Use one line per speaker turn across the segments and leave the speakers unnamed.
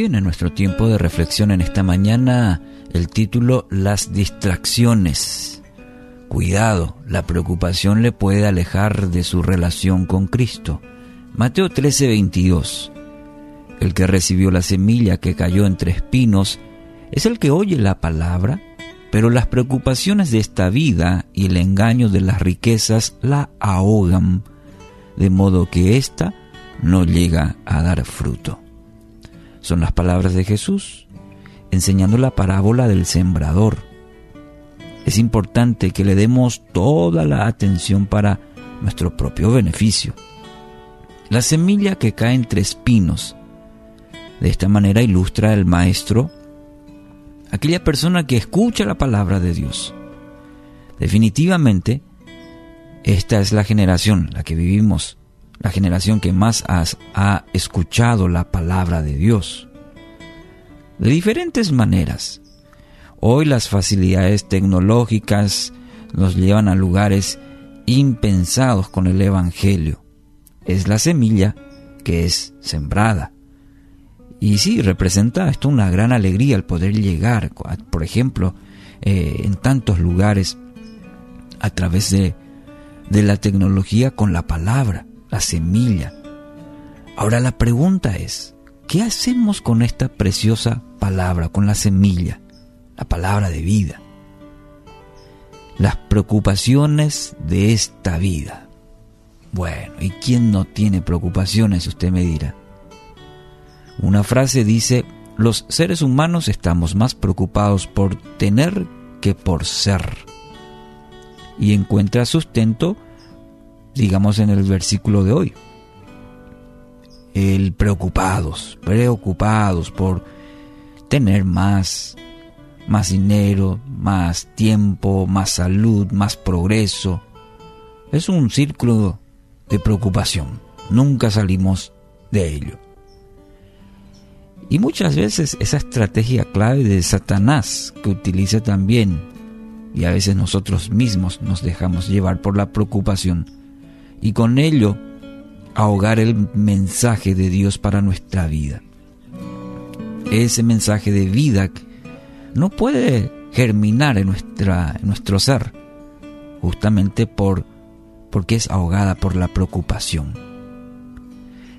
Bien, en nuestro tiempo de reflexión en esta mañana, el título Las distracciones. Cuidado, la preocupación le puede alejar de su relación con Cristo. Mateo 13:22. El que recibió la semilla que cayó entre espinos es el que oye la palabra, pero las preocupaciones de esta vida y el engaño de las riquezas la ahogan, de modo que ésta no llega a dar fruto. Son las palabras de Jesús, enseñando la parábola del sembrador. Es importante que le demos toda la atención para nuestro propio beneficio. La semilla que cae entre espinos. De esta manera ilustra el maestro aquella persona que escucha la palabra de Dios. Definitivamente, esta es la generación, la que vivimos, la generación que más ha escuchado la palabra de Dios. De diferentes maneras. Hoy las facilidades tecnológicas nos llevan a lugares impensados con el Evangelio. Es la semilla que es sembrada. Y sí, representa esto una gran alegría el poder llegar, por ejemplo, eh, en tantos lugares a través de, de la tecnología con la palabra la semilla. Ahora la pregunta es, ¿qué hacemos con esta preciosa palabra, con la semilla, la palabra de vida? Las preocupaciones de esta vida. Bueno, ¿y quién no tiene preocupaciones? Usted me dirá. Una frase dice, los seres humanos estamos más preocupados por tener que por ser. Y encuentra sustento digamos en el versículo de hoy. El preocupados, preocupados por tener más, más dinero, más tiempo, más salud, más progreso. Es un círculo de preocupación. Nunca salimos de ello. Y muchas veces esa estrategia clave de Satanás que utiliza también, y a veces nosotros mismos nos dejamos llevar por la preocupación, y con ello ahogar el mensaje de Dios para nuestra vida. Ese mensaje de vida no puede germinar en, nuestra, en nuestro ser, justamente por, porque es ahogada por la preocupación.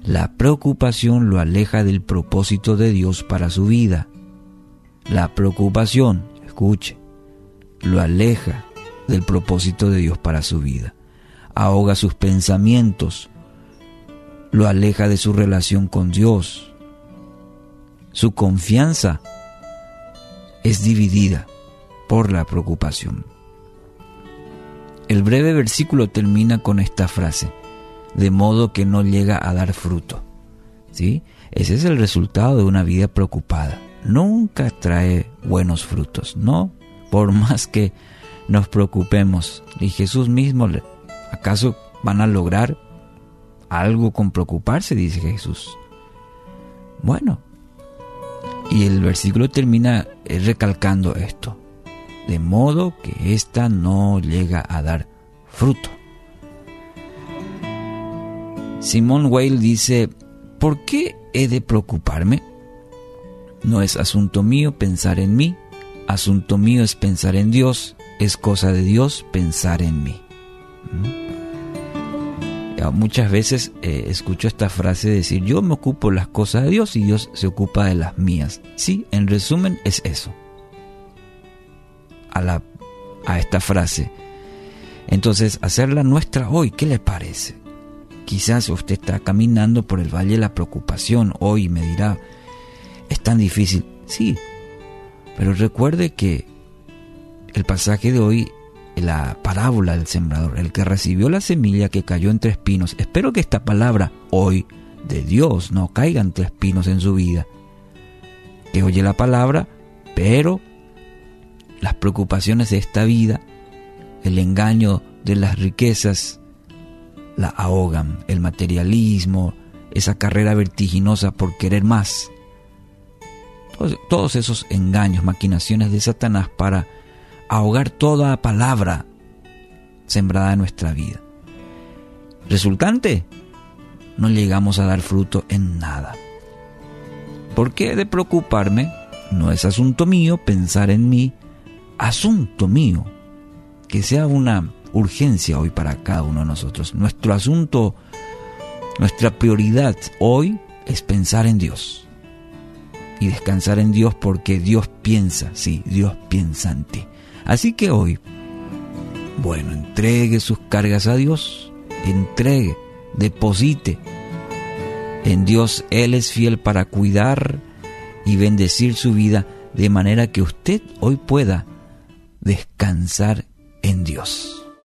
La preocupación lo aleja del propósito de Dios para su vida. La preocupación, escuche, lo aleja del propósito de Dios para su vida ahoga sus pensamientos, lo aleja de su relación con Dios. Su confianza es dividida por la preocupación. El breve versículo termina con esta frase, de modo que no llega a dar fruto. ¿Sí? Ese es el resultado de una vida preocupada. Nunca trae buenos frutos, ¿no? Por más que nos preocupemos. Y Jesús mismo ¿Acaso van a lograr algo con preocuparse? Dice Jesús. Bueno, y el versículo termina eh, recalcando esto, de modo que ésta no llega a dar fruto. Simón Weil dice, ¿por qué he de preocuparme? No es asunto mío pensar en mí, asunto mío es pensar en Dios, es cosa de Dios pensar en mí. ¿Mm? Muchas veces eh, escucho esta frase decir, yo me ocupo de las cosas de Dios y Dios se ocupa de las mías. Sí, en resumen es eso. A, la, a esta frase. Entonces, hacerla nuestra hoy, ¿qué le parece? Quizás usted está caminando por el valle de la preocupación hoy y me dirá, es tan difícil. Sí, pero recuerde que el pasaje de hoy la parábola del sembrador, el que recibió la semilla que cayó entre espinos. Espero que esta palabra hoy de Dios no caiga entre espinos en su vida. Que oye la palabra, pero las preocupaciones de esta vida, el engaño de las riquezas, la ahogan, el materialismo, esa carrera vertiginosa por querer más. Todos, todos esos engaños, maquinaciones de Satanás para ahogar toda palabra sembrada en nuestra vida. Resultante, no llegamos a dar fruto en nada. ¿Por qué de preocuparme? No es asunto mío pensar en mí, asunto mío. Que sea una urgencia hoy para cada uno de nosotros. Nuestro asunto, nuestra prioridad hoy es pensar en Dios. Y descansar en Dios porque Dios piensa, sí, Dios piensa en ti. Así que hoy, bueno, entregue sus cargas a Dios, entregue, deposite en Dios. Él es fiel para cuidar y bendecir su vida de manera que usted hoy pueda descansar en Dios.